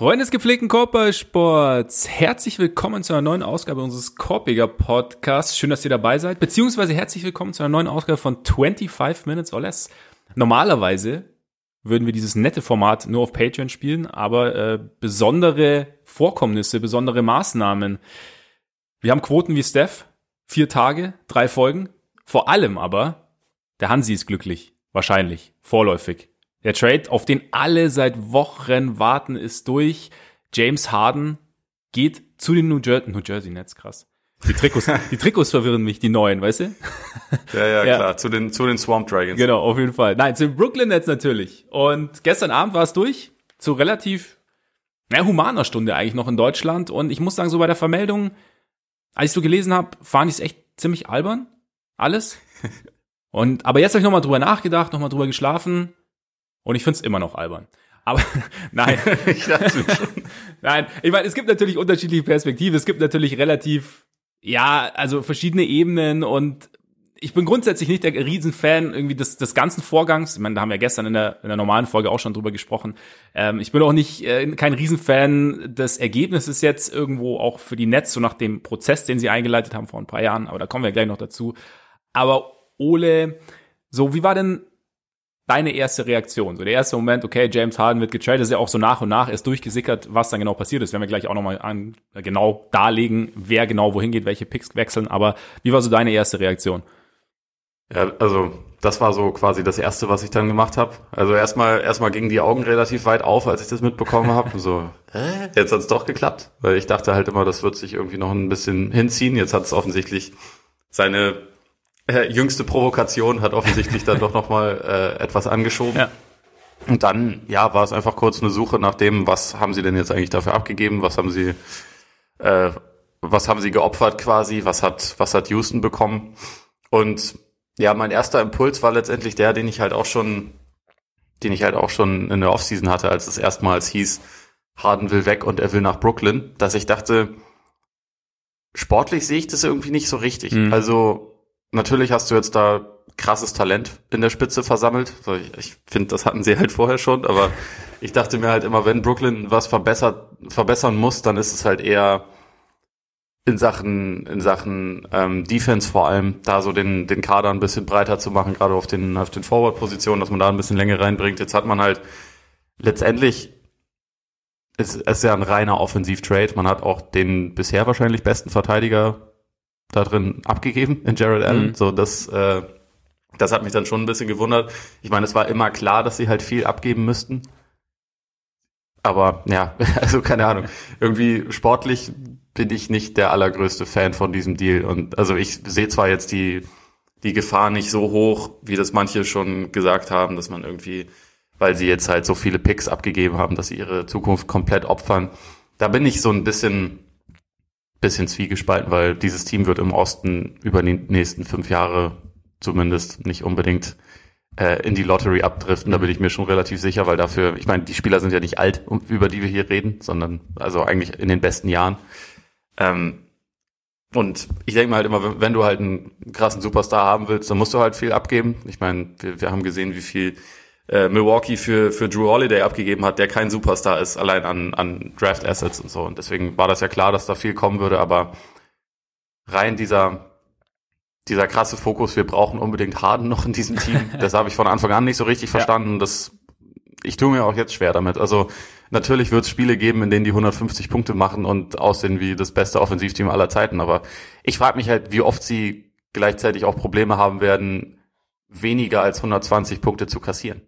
Freunde des gepflegten Korbballsports, herzlich willkommen zu einer neuen Ausgabe unseres Korbiger Podcasts. Schön, dass ihr dabei seid, beziehungsweise herzlich willkommen zu einer neuen Ausgabe von 25 Minutes or Less. Normalerweise würden wir dieses nette Format nur auf Patreon spielen, aber äh, besondere Vorkommnisse, besondere Maßnahmen. Wir haben Quoten wie Steph, vier Tage, drei Folgen. Vor allem aber, der Hansi ist glücklich, wahrscheinlich, vorläufig. Der Trade, auf den alle seit Wochen warten, ist durch. James Harden geht zu den New Jersey, New Jersey Nets, krass. Die Trikots, die Trikots verwirren mich, die neuen, weißt du? Ja, ja, ja, klar, zu den, zu den Swamp Dragons. Genau, auf jeden Fall. Nein, zu den Brooklyn Nets natürlich. Und gestern Abend war es durch, zu relativ, na, humaner Stunde eigentlich noch in Deutschland. Und ich muss sagen, so bei der Vermeldung, als ich so gelesen habe, fand ich es echt ziemlich albern. Alles. Und, aber jetzt habe ich nochmal drüber nachgedacht, nochmal drüber geschlafen. Und ich find's immer noch albern. Aber nein. ich nein, ich meine, es gibt natürlich unterschiedliche Perspektiven. Es gibt natürlich relativ, ja, also verschiedene Ebenen und ich bin grundsätzlich nicht der Riesenfan irgendwie des, des ganzen Vorgangs. Ich meine, da haben wir gestern in der, in der normalen Folge auch schon drüber gesprochen. Ähm, ich bin auch nicht äh, kein Riesenfan des Ergebnisses jetzt irgendwo auch für die Netz, so nach dem Prozess, den sie eingeleitet haben vor ein paar Jahren. Aber da kommen wir gleich noch dazu. Aber Ole, so wie war denn deine erste Reaktion? So der erste Moment, okay, James Harden wird getradet, ist ja auch so nach und nach erst durchgesickert, was dann genau passiert ist. Werden wir gleich auch nochmal an, äh, genau darlegen, wer genau wohin geht, welche Picks wechseln. Aber wie war so deine erste Reaktion? Ja, also das war so quasi das erste, was ich dann gemacht habe. Also erstmal erstmal gingen die Augen relativ weit auf, als ich das mitbekommen habe. So, jetzt hat's doch geklappt, weil ich dachte halt immer, das wird sich irgendwie noch ein bisschen hinziehen. Jetzt hat es offensichtlich seine äh, jüngste Provokation hat offensichtlich dann doch nochmal äh, etwas angeschoben. Ja. Und dann, ja, war es einfach kurz eine Suche nach dem, was haben sie denn jetzt eigentlich dafür abgegeben, was haben sie, äh, was haben sie geopfert quasi, was hat, was hat Houston bekommen. Und ja, mein erster Impuls war letztendlich der, den ich halt auch schon, den ich halt auch schon in der Offseason hatte, als es erstmals hieß, Harden will weg und er will nach Brooklyn, dass ich dachte, sportlich sehe ich das irgendwie nicht so richtig. Mhm. Also natürlich hast du jetzt da krasses Talent in der Spitze versammelt. Ich, ich finde, das hatten sie halt vorher schon, aber ich dachte mir halt immer, wenn Brooklyn was verbessert, verbessern muss, dann ist es halt eher in Sachen, in Sachen ähm, Defense vor allem, da so den, den Kader ein bisschen breiter zu machen, gerade auf den, auf den Forward-Positionen, dass man da ein bisschen Länge reinbringt. Jetzt hat man halt letztendlich ist es ja ein reiner Offensiv-Trade. Man hat auch den bisher wahrscheinlich besten Verteidiger da drin abgegeben in Jared Allen. Mhm. So, das, äh, das hat mich dann schon ein bisschen gewundert. Ich meine, es war immer klar, dass sie halt viel abgeben müssten. Aber ja, also keine Ahnung. Irgendwie sportlich bin ich nicht der allergrößte Fan von diesem Deal. Und also ich sehe zwar jetzt die, die Gefahr nicht so hoch, wie das manche schon gesagt haben, dass man irgendwie, weil sie jetzt halt so viele Picks abgegeben haben, dass sie ihre Zukunft komplett opfern. Da bin ich so ein bisschen bisschen zwiegespalten, weil dieses Team wird im Osten über die nächsten fünf Jahre zumindest nicht unbedingt äh, in die Lottery abdriften. Da bin ich mir schon relativ sicher, weil dafür, ich meine, die Spieler sind ja nicht alt, über die wir hier reden, sondern also eigentlich in den besten Jahren. Ähm, und ich denke mal halt immer, wenn du halt einen krassen Superstar haben willst, dann musst du halt viel abgeben. Ich meine, wir, wir haben gesehen, wie viel äh, Milwaukee für, für Drew Holiday abgegeben hat, der kein Superstar ist, allein an, an Draft Assets und so. Und deswegen war das ja klar, dass da viel kommen würde, aber rein dieser, dieser krasse Fokus, wir brauchen unbedingt Harden noch in diesem Team, das habe ich von Anfang an nicht so richtig verstanden. Ja. Das, ich tue mir auch jetzt schwer damit. Also natürlich wird es Spiele geben, in denen die 150 Punkte machen und aussehen wie das beste Offensivteam aller Zeiten. Aber ich frage mich halt, wie oft sie gleichzeitig auch Probleme haben werden, weniger als 120 Punkte zu kassieren.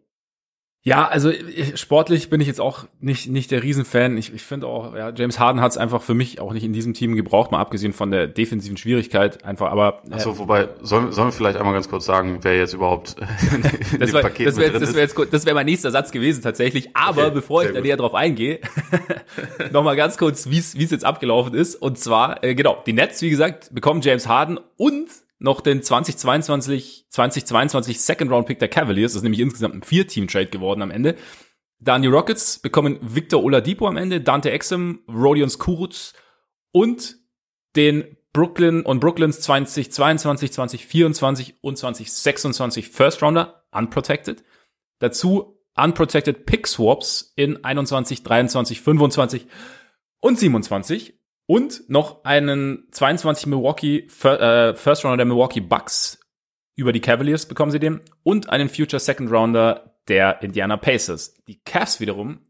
Ja, also sportlich bin ich jetzt auch nicht, nicht der Riesenfan. Ich, ich finde auch, ja, James Harden hat es einfach für mich auch nicht in diesem Team gebraucht, mal abgesehen von der defensiven Schwierigkeit einfach. Aber äh, Achso, wobei, sollen, sollen wir vielleicht einmal ganz kurz sagen, wer jetzt überhaupt das war, Paket das wäre das wär jetzt das wäre mein nächster Satz gewesen tatsächlich. Aber okay, bevor ich da näher drauf eingehe, nochmal ganz kurz, wie es jetzt abgelaufen ist. Und zwar, äh, genau, die Nets, wie gesagt, bekommen James Harden und noch den 2022, 2022 Second Round Pick der Cavaliers. Das ist nämlich insgesamt ein Vier-Team-Trade geworden am Ende. Dann die Rockets bekommen Victor Oladipo am Ende, Dante Exum, Rodion Kuruc und den Brooklyn und Brooklyns 2022, 2024 und 2026 First Rounder unprotected. Dazu Unprotected Pick Swaps in 21, 23, 25 und 27 und noch einen 22 Milwaukee äh, First Rounder der Milwaukee Bucks über die Cavaliers bekommen sie den und einen Future Second Rounder der Indiana Pacers. Die Cavs wiederum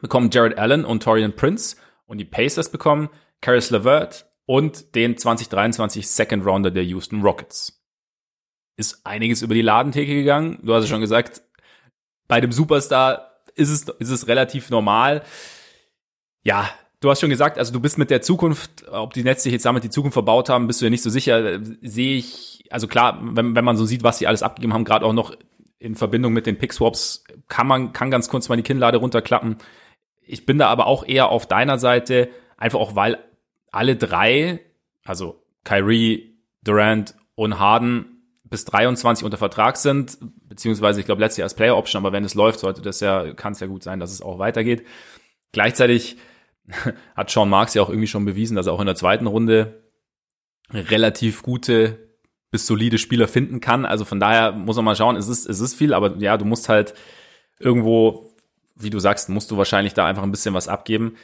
bekommen Jared Allen und Torian Prince und die Pacers bekommen Caris LeVert und den 2023 Second Rounder der Houston Rockets. Ist einiges über die Ladentheke gegangen. Du hast es schon gesagt, bei dem Superstar ist es, ist es relativ normal. Ja, du hast schon gesagt, also du bist mit der Zukunft, ob die Netze sich jetzt damit die Zukunft verbaut haben, bist du ja nicht so sicher. Sehe ich, also klar, wenn, wenn man so sieht, was sie alles abgegeben haben, gerade auch noch in Verbindung mit den Pick-Swaps, kann man, kann ganz kurz mal die Kinnlade runterklappen. Ich bin da aber auch eher auf deiner Seite, einfach auch weil alle drei, also Kyrie, Durant und Harden bis 23 unter Vertrag sind, beziehungsweise ich glaube letztes Jahr als Player Option, aber wenn es läuft, sollte das ja, kann es ja gut sein, dass es auch weitergeht. Gleichzeitig hat Sean Marks ja auch irgendwie schon bewiesen, dass er auch in der zweiten Runde relativ gute bis solide Spieler finden kann. Also von daher muss man mal schauen, es ist, es ist viel, aber ja, du musst halt irgendwo, wie du sagst, musst du wahrscheinlich da einfach ein bisschen was abgeben.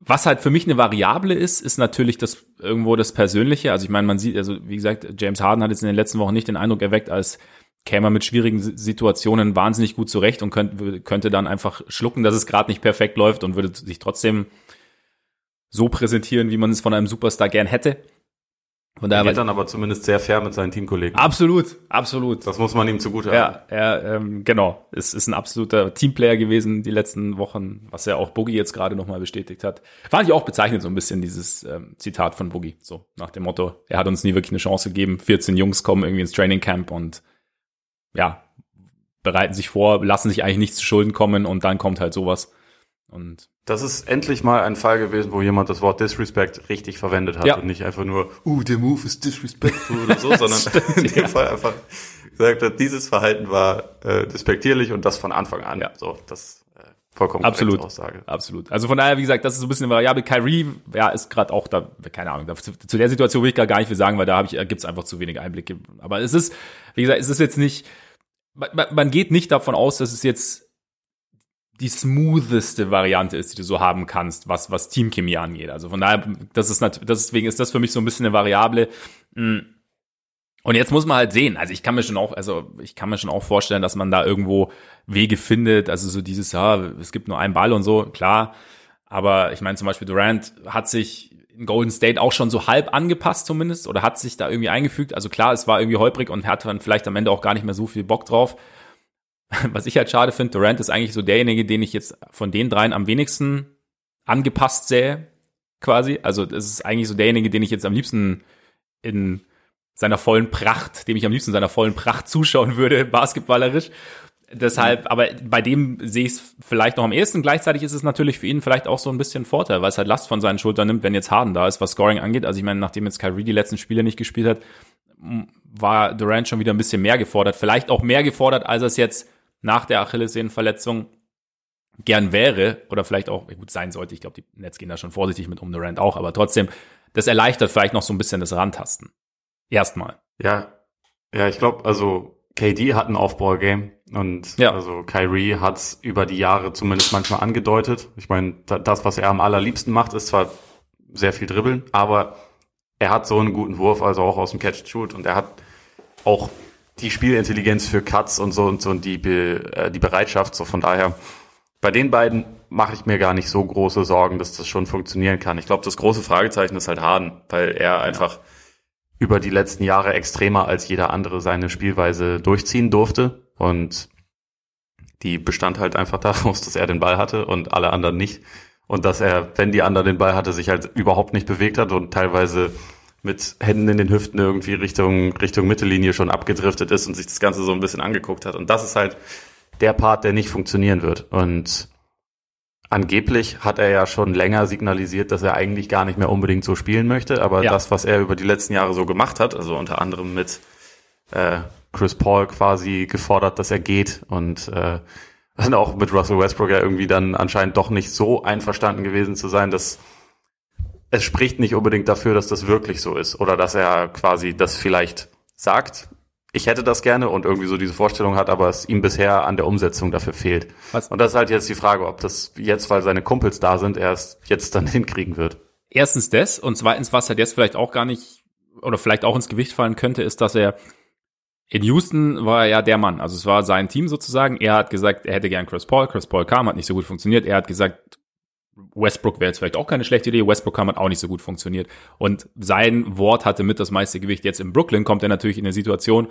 Was halt für mich eine Variable ist, ist natürlich das irgendwo das Persönliche. Also ich meine, man sieht, also wie gesagt, James Harden hat jetzt in den letzten Wochen nicht den Eindruck erweckt, als käme er mit schwierigen Situationen wahnsinnig gut zurecht und könnte, könnte dann einfach schlucken, dass es gerade nicht perfekt läuft und würde sich trotzdem so präsentieren, wie man es von einem Superstar gern hätte. Von daher er geht dann aber zumindest sehr fair mit seinen Teamkollegen. Absolut, absolut. Das muss man ihm zugute Ja, er, ähm, genau. Es ist ein absoluter Teamplayer gewesen die letzten Wochen, was ja auch Boogie jetzt gerade nochmal bestätigt hat. Fand ich auch bezeichnet so ein bisschen dieses ähm, Zitat von Boogie. So nach dem Motto, er hat uns nie wirklich eine Chance gegeben. 14 Jungs kommen irgendwie ins Training Camp und ja, bereiten sich vor, lassen sich eigentlich nichts zu Schulden kommen und dann kommt halt sowas. Und das ist endlich mal ein Fall gewesen, wo jemand das Wort Disrespect richtig verwendet hat ja. und nicht einfach nur, uh, der Move ist disrespectful oder so, sondern stimmt, in dem ja. Fall einfach gesagt hat, dieses Verhalten war äh, despektierlich und das von Anfang an. Ja. So, das äh, vollkommen absolut Aussage. Absolut. Also von daher, wie gesagt, das ist so ein bisschen eine Variable. Kyrie, ja, ist gerade auch da, keine Ahnung, da, zu, zu, der Situation will ich gar nicht viel sagen, weil da habe ich, gibt's einfach zu wenig Einblicke. Aber es ist, wie gesagt, es ist jetzt nicht, man, man geht nicht davon aus, dass es jetzt die smootheste Variante ist, die du so haben kannst, was, was Teamchemie angeht. Also von daher, das ist natürlich, deswegen ist das für mich so ein bisschen eine Variable. Hm. Und jetzt muss man halt sehen. Also ich kann mir schon auch, also ich kann mir schon auch vorstellen, dass man da irgendwo Wege findet. Also so dieses, ja, es gibt nur einen Ball und so, klar. Aber ich meine zum Beispiel Durant hat sich in Golden State auch schon so halb angepasst zumindest oder hat sich da irgendwie eingefügt. Also klar, es war irgendwie holprig und hat dann vielleicht am Ende auch gar nicht mehr so viel Bock drauf. was ich halt schade finde, Durant ist eigentlich so derjenige, den ich jetzt von den dreien am wenigsten angepasst sähe, quasi. Also das ist eigentlich so derjenige, den ich jetzt am liebsten in seiner vollen Pracht, dem ich am liebsten seiner vollen Pracht zuschauen würde, basketballerisch. Deshalb, aber bei dem sehe ich es vielleicht noch am ehesten. Gleichzeitig ist es natürlich für ihn vielleicht auch so ein bisschen Vorteil, weil es halt Last von seinen Schultern nimmt, wenn jetzt Harden da ist, was Scoring angeht. Also ich meine, nachdem jetzt Kyrie die letzten Spiele nicht gespielt hat, war Durant schon wieder ein bisschen mehr gefordert. Vielleicht auch mehr gefordert, als es jetzt nach der Achillessehnenverletzung gern wäre oder vielleicht auch gut sein sollte. Ich glaube, die Nets gehen da schon vorsichtig mit um Durant auch, aber trotzdem, das erleichtert vielleicht noch so ein bisschen das Rantasten. Erstmal. Ja, ja, ich glaube, also KD hat ein Aufbau-Game und ja. also Kyrie hat's über die Jahre zumindest manchmal angedeutet. Ich meine, das, was er am allerliebsten macht, ist zwar sehr viel dribbeln, aber er hat so einen guten Wurf, also auch aus dem Catch-Shoot und er hat auch die Spielintelligenz für Cuts und so und so und die, Be, äh, die Bereitschaft. So von daher, bei den beiden mache ich mir gar nicht so große Sorgen, dass das schon funktionieren kann. Ich glaube, das große Fragezeichen ist halt Harden, weil er einfach über die letzten Jahre extremer als jeder andere seine Spielweise durchziehen durfte und die bestand halt einfach daraus, dass er den Ball hatte und alle anderen nicht. Und dass er, wenn die anderen den Ball hatte, sich halt überhaupt nicht bewegt hat und teilweise mit Händen in den Hüften irgendwie Richtung, Richtung Mittellinie schon abgedriftet ist und sich das Ganze so ein bisschen angeguckt hat. Und das ist halt der Part, der nicht funktionieren wird. Und angeblich hat er ja schon länger signalisiert, dass er eigentlich gar nicht mehr unbedingt so spielen möchte. Aber ja. das, was er über die letzten Jahre so gemacht hat, also unter anderem mit äh, Chris Paul quasi gefordert, dass er geht und äh, dann auch mit Russell Westbrook ja irgendwie dann anscheinend doch nicht so einverstanden gewesen zu sein, dass es spricht nicht unbedingt dafür, dass das wirklich so ist oder dass er quasi das vielleicht sagt, ich hätte das gerne und irgendwie so diese Vorstellung hat, aber es ihm bisher an der Umsetzung dafür fehlt. Was? Und das ist halt jetzt die Frage, ob das jetzt, weil seine Kumpels da sind, erst jetzt dann hinkriegen wird. Erstens das und zweitens, was halt jetzt vielleicht auch gar nicht oder vielleicht auch ins Gewicht fallen könnte, ist, dass er in Houston war er ja der Mann. Also es war sein Team sozusagen. Er hat gesagt, er hätte gern Chris Paul. Chris Paul kam, hat nicht so gut funktioniert. Er hat gesagt, Westbrook wäre jetzt vielleicht auch keine schlechte Idee. Westbrook kam, hat auch nicht so gut funktioniert. Und sein Wort hatte mit das meiste Gewicht. Jetzt in Brooklyn kommt er natürlich in eine Situation,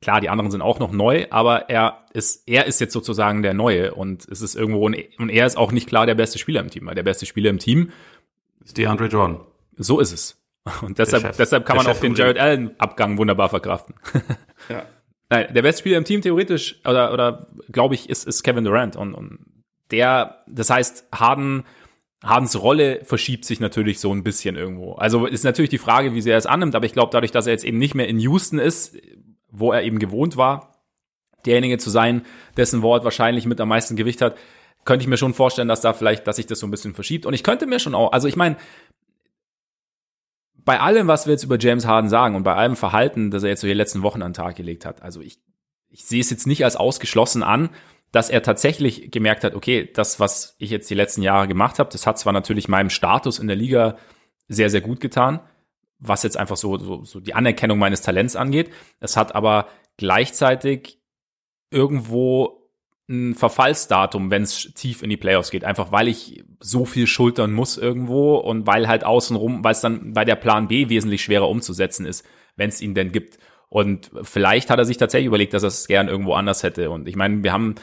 klar, die anderen sind auch noch neu, aber er ist, er ist jetzt sozusagen der Neue und es ist irgendwo, und er ist auch nicht klar der beste Spieler im Team, weil der beste Spieler im Team ist DeAndre Jordan. So ist es. Und deshalb, deshalb kann man auch den Jared Allen Abgang wunderbar verkraften. Ja. Nein, der beste Spieler im Team theoretisch oder oder glaube ich ist ist Kevin Durant und, und der, das heißt Harden Hardens Rolle verschiebt sich natürlich so ein bisschen irgendwo. Also ist natürlich die Frage, wie sehr er es annimmt, aber ich glaube, dadurch, dass er jetzt eben nicht mehr in Houston ist, wo er eben gewohnt war, derjenige zu sein, dessen Wort wahrscheinlich mit am meisten Gewicht hat, könnte ich mir schon vorstellen, dass da vielleicht, dass sich das so ein bisschen verschiebt. Und ich könnte mir schon auch, also ich meine, bei allem, was wir jetzt über James Harden sagen und bei allem Verhalten, das er jetzt so die letzten Wochen an den Tag gelegt hat, also ich, ich sehe es jetzt nicht als ausgeschlossen an, dass er tatsächlich gemerkt hat, okay, das, was ich jetzt die letzten Jahre gemacht habe, das hat zwar natürlich meinem Status in der Liga sehr, sehr gut getan, was jetzt einfach so, so, so die Anerkennung meines Talents angeht. Es hat aber gleichzeitig irgendwo ein Verfallsdatum, wenn es tief in die Playoffs geht, einfach weil ich so viel schultern muss irgendwo und weil halt außenrum, weil es dann bei der Plan B wesentlich schwerer umzusetzen ist, wenn es ihn denn gibt. Und vielleicht hat er sich tatsächlich überlegt, dass er es gern irgendwo anders hätte. Und ich meine, wir haben,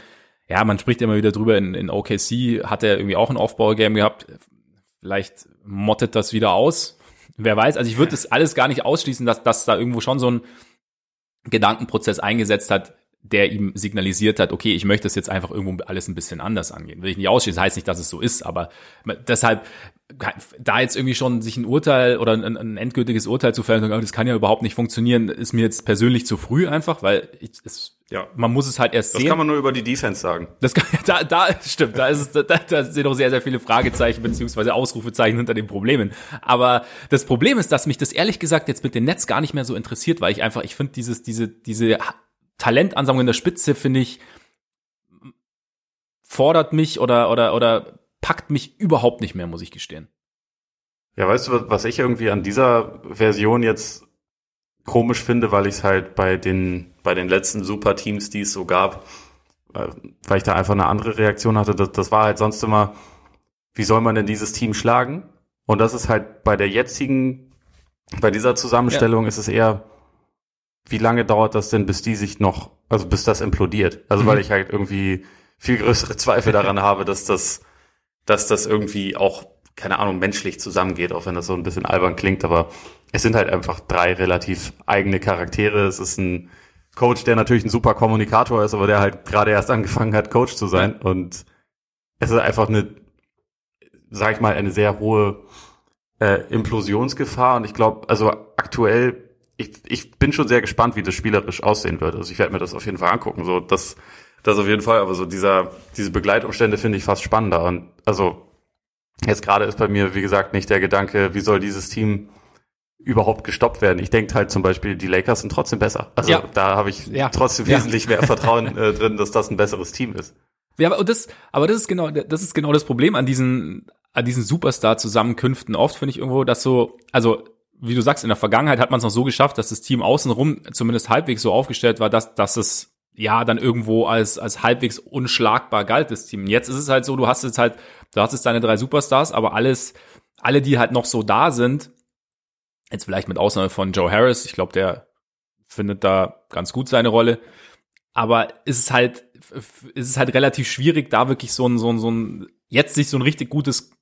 ja, man spricht immer wieder drüber, in, in OKC hat er irgendwie auch ein Aufbau-Game gehabt. Vielleicht mottet das wieder aus. Wer weiß, also ich würde das alles gar nicht ausschließen, dass, dass da irgendwo schon so ein Gedankenprozess eingesetzt hat, der ihm signalisiert hat, okay, ich möchte es jetzt einfach irgendwo alles ein bisschen anders angehen. Will ich nicht ausschließen, heißt nicht, dass es so ist, aber deshalb, da jetzt irgendwie schon sich ein Urteil oder ein, ein endgültiges Urteil zu fällen, das kann ja überhaupt nicht funktionieren, ist mir jetzt persönlich zu früh einfach, weil ich, es, ja, man muss es halt erst das sehen. Das kann man nur über die Defense sagen. Das kann, da, da stimmt, da ist es, da, da sind noch sehr, sehr viele Fragezeichen beziehungsweise Ausrufezeichen hinter den Problemen. Aber das Problem ist, dass mich das ehrlich gesagt jetzt mit den Netz gar nicht mehr so interessiert, weil ich einfach, ich finde dieses, diese, diese Talentansammlung in der Spitze, finde ich, fordert mich oder, oder, oder packt mich überhaupt nicht mehr, muss ich gestehen. Ja, weißt du, was ich irgendwie an dieser Version jetzt komisch finde, weil ich es halt bei den, bei den letzten Superteams, die es so gab, äh, weil ich da einfach eine andere Reaktion hatte, das, das war halt sonst immer, wie soll man denn dieses Team schlagen? Und das ist halt bei der jetzigen, bei dieser Zusammenstellung ja. ist es eher, wie lange dauert das denn, bis die sich noch, also bis das implodiert? Also mhm. weil ich halt irgendwie viel größere Zweifel daran habe, dass das, dass das irgendwie auch, keine Ahnung, menschlich zusammengeht, auch wenn das so ein bisschen albern klingt, aber es sind halt einfach drei relativ eigene Charaktere. Es ist ein Coach, der natürlich ein super Kommunikator ist, aber der halt gerade erst angefangen hat, Coach zu sein. Und es ist einfach eine, sag ich mal, eine sehr hohe äh, Implosionsgefahr. Und ich glaube, also aktuell ich, ich bin schon sehr gespannt, wie das spielerisch aussehen wird. Also ich werde mir das auf jeden Fall angucken. So, das, das auf jeden Fall, aber so dieser, diese Begleitumstände finde ich fast spannender. Und also jetzt gerade ist bei mir, wie gesagt, nicht der Gedanke, wie soll dieses Team überhaupt gestoppt werden. Ich denke halt zum Beispiel, die Lakers sind trotzdem besser. Also ja. da habe ich ja. trotzdem wesentlich ja. mehr Vertrauen äh, drin, dass das ein besseres Team ist. Ja, aber das, aber das ist genau, das ist genau das Problem an diesen, an diesen Superstar-Zusammenkünften. Oft finde ich irgendwo, dass so, also wie du sagst, in der Vergangenheit hat man es noch so geschafft, dass das Team außenrum zumindest halbwegs so aufgestellt war, dass, dass es ja dann irgendwo als, als halbwegs unschlagbar galt, das Team. Jetzt ist es halt so, du hast jetzt halt, du hast jetzt deine drei Superstars, aber alles, alle, die halt noch so da sind, jetzt vielleicht mit Ausnahme von Joe Harris, ich glaube, der findet da ganz gut seine Rolle, aber ist es halt, ist es halt relativ schwierig, da wirklich so ein, so ein, so ein, jetzt sich so ein richtig gutes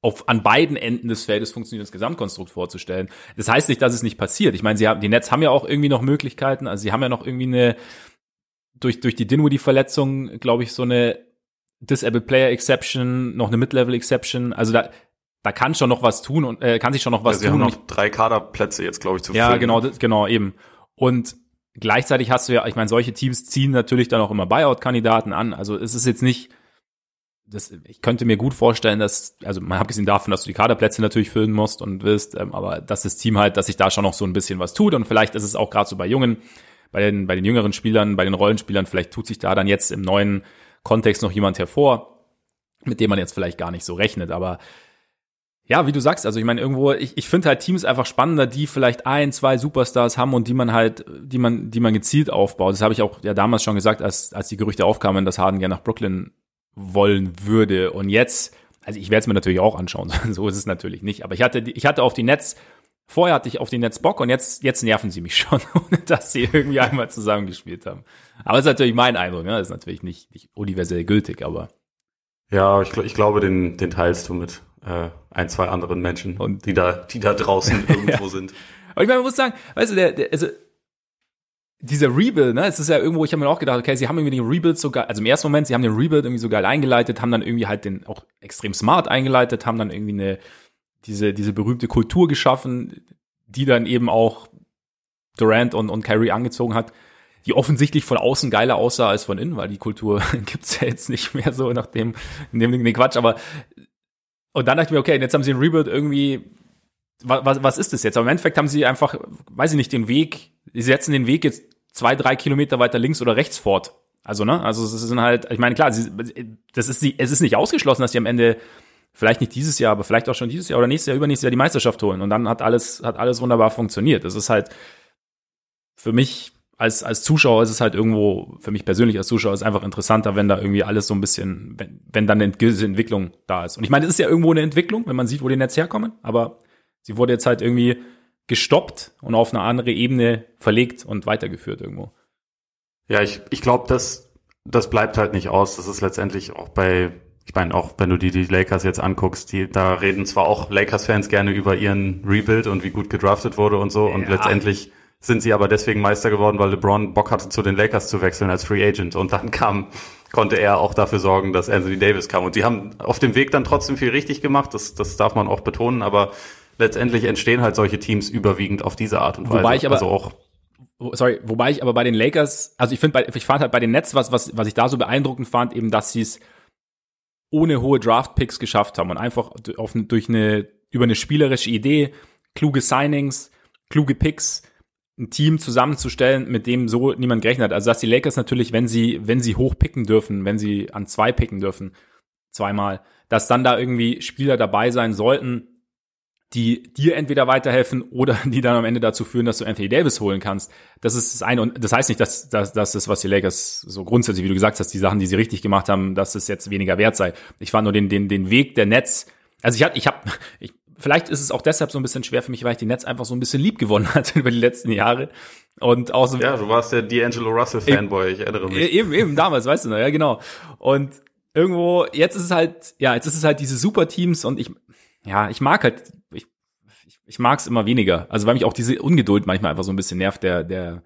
auf, an beiden Enden des Feldes funktionierendes Gesamtkonstrukt vorzustellen. Das heißt nicht, dass es nicht passiert. Ich meine, sie haben, die Nets haben ja auch irgendwie noch Möglichkeiten. Also sie haben ja noch irgendwie eine, durch, durch die Dinwiddie-Verletzung, glaube ich, so eine Disabled Player Exception, noch eine Mid-Level Exception. Also da, da kann schon noch was tun und äh, kann sich schon noch was ja, sie tun. Haben noch drei Kaderplätze jetzt, glaube ich, zu Ja, füllen. genau, genau, eben. Und gleichzeitig hast du ja, ich meine, solche Teams ziehen natürlich dann auch immer Buyout-Kandidaten an. Also es ist jetzt nicht, das, ich könnte mir gut vorstellen, dass, also man abgesehen davon, dass du die Kaderplätze natürlich füllen musst und willst, ähm, aber dass das Team halt, dass sich da schon noch so ein bisschen was tut und vielleicht ist es auch gerade so bei Jungen, bei den, bei den jüngeren Spielern, bei den Rollenspielern, vielleicht tut sich da dann jetzt im neuen Kontext noch jemand hervor, mit dem man jetzt vielleicht gar nicht so rechnet, aber ja, wie du sagst, also ich meine, irgendwo, ich, ich finde halt Teams einfach spannender, die vielleicht ein, zwei Superstars haben und die man halt, die man, die man gezielt aufbaut. Das habe ich auch ja damals schon gesagt, als, als die Gerüchte aufkamen, dass Harden gerne nach Brooklyn wollen würde. Und jetzt, also ich werde es mir natürlich auch anschauen, so ist es natürlich nicht. Aber ich hatte, ich hatte auf die Netz, vorher hatte ich auf die Netz Bock und jetzt, jetzt nerven sie mich schon, ohne dass sie irgendwie einmal zusammengespielt haben. Aber das ist natürlich mein Eindruck, ne? Das ist natürlich nicht, nicht universell gültig, aber. Ja, ich, ich glaube, den, den teilst du mit äh, ein, zwei anderen Menschen, und, die da, die da draußen irgendwo ja. sind. Aber ich meine, man muss sagen, weißt du, der, der also dieser Rebuild, ne, es ist ja irgendwo, ich habe mir auch gedacht, okay, sie haben irgendwie den Rebuild so geil, also im ersten Moment, sie haben den Rebuild irgendwie so geil eingeleitet, haben dann irgendwie halt den auch extrem smart eingeleitet, haben dann irgendwie eine, diese, diese berühmte Kultur geschaffen, die dann eben auch Durant und, und Kyrie angezogen hat, die offensichtlich von außen geiler aussah als von innen, weil die Kultur gibt's ja jetzt nicht mehr so nach dem, in dem, nee, Quatsch, aber, und dann dachte ich mir, okay, jetzt haben sie den Rebuild irgendwie, was, was ist das jetzt? Aber im Endeffekt haben sie einfach, weiß ich nicht, den Weg sie setzen den Weg jetzt zwei, drei Kilometer weiter links oder rechts fort. Also, ne? Also, es sind halt, ich meine, klar, sie, das ist, es ist nicht ausgeschlossen, dass sie am Ende vielleicht nicht dieses Jahr, aber vielleicht auch schon dieses Jahr oder nächstes Jahr, übernächstes Jahr die Meisterschaft holen. Und dann hat alles, hat alles wunderbar funktioniert. Das ist halt für mich als, als Zuschauer ist es halt irgendwo, für mich persönlich als Zuschauer ist es einfach interessanter, wenn da irgendwie alles so ein bisschen, wenn, wenn dann eine gewisse Entwicklung da ist. Und ich meine, es ist ja irgendwo eine Entwicklung, wenn man sieht, wo die Netz herkommen, aber sie wurde jetzt halt irgendwie gestoppt und auf eine andere Ebene verlegt und weitergeführt irgendwo. Ja, ich, ich glaube, das, das bleibt halt nicht aus. Das ist letztendlich auch bei, ich meine, auch wenn du die, die Lakers jetzt anguckst, die, da reden zwar auch Lakers-Fans gerne über ihren Rebuild und wie gut gedraftet wurde und so. Ja. Und letztendlich sind sie aber deswegen Meister geworden, weil LeBron Bock hatte, zu den Lakers zu wechseln als Free Agent. Und dann kam, konnte er auch dafür sorgen, dass Anthony Davis kam. Und die haben auf dem Weg dann trotzdem viel richtig gemacht. Das, das darf man auch betonen. Aber letztendlich entstehen halt solche Teams überwiegend auf diese Art und Weise. Wobei ich aber, also auch sorry, wobei ich aber bei den Lakers, also ich finde, ich fand halt bei den Nets, was, was, was ich da so beeindruckend fand, eben, dass sie es ohne hohe Draft-Picks geschafft haben und einfach auf, durch eine, über eine spielerische Idee, kluge Signings, kluge Picks, ein Team zusammenzustellen, mit dem so niemand gerechnet hat. Also dass die Lakers natürlich, wenn sie, wenn sie hoch picken dürfen, wenn sie an zwei picken dürfen, zweimal, dass dann da irgendwie Spieler dabei sein sollten, die dir entweder weiterhelfen oder die dann am Ende dazu führen, dass du Anthony Davis holen kannst. Das ist das eine. Und das heißt nicht, dass, dass, dass das, was die Lakers so grundsätzlich, wie du gesagt hast, die Sachen, die sie richtig gemacht haben, dass es jetzt weniger wert sei. Ich fand nur den, den, den Weg der Netz. Also ich hatte, ich habe, ich, vielleicht ist es auch deshalb so ein bisschen schwer für mich, weil ich die Netz einfach so ein bisschen lieb gewonnen hatte über die letzten Jahre. Und auch so, Ja, du warst der D'Angelo Russell Fanboy, ich erinnere mich. Eben, eben, damals, weißt du noch, ja, genau. Und irgendwo, jetzt ist es halt, ja, jetzt ist es halt diese Superteams und ich, ja, ich mag halt, ich, ich, ich mag es immer weniger. Also weil mich auch diese Ungeduld manchmal einfach so ein bisschen nervt, der, der,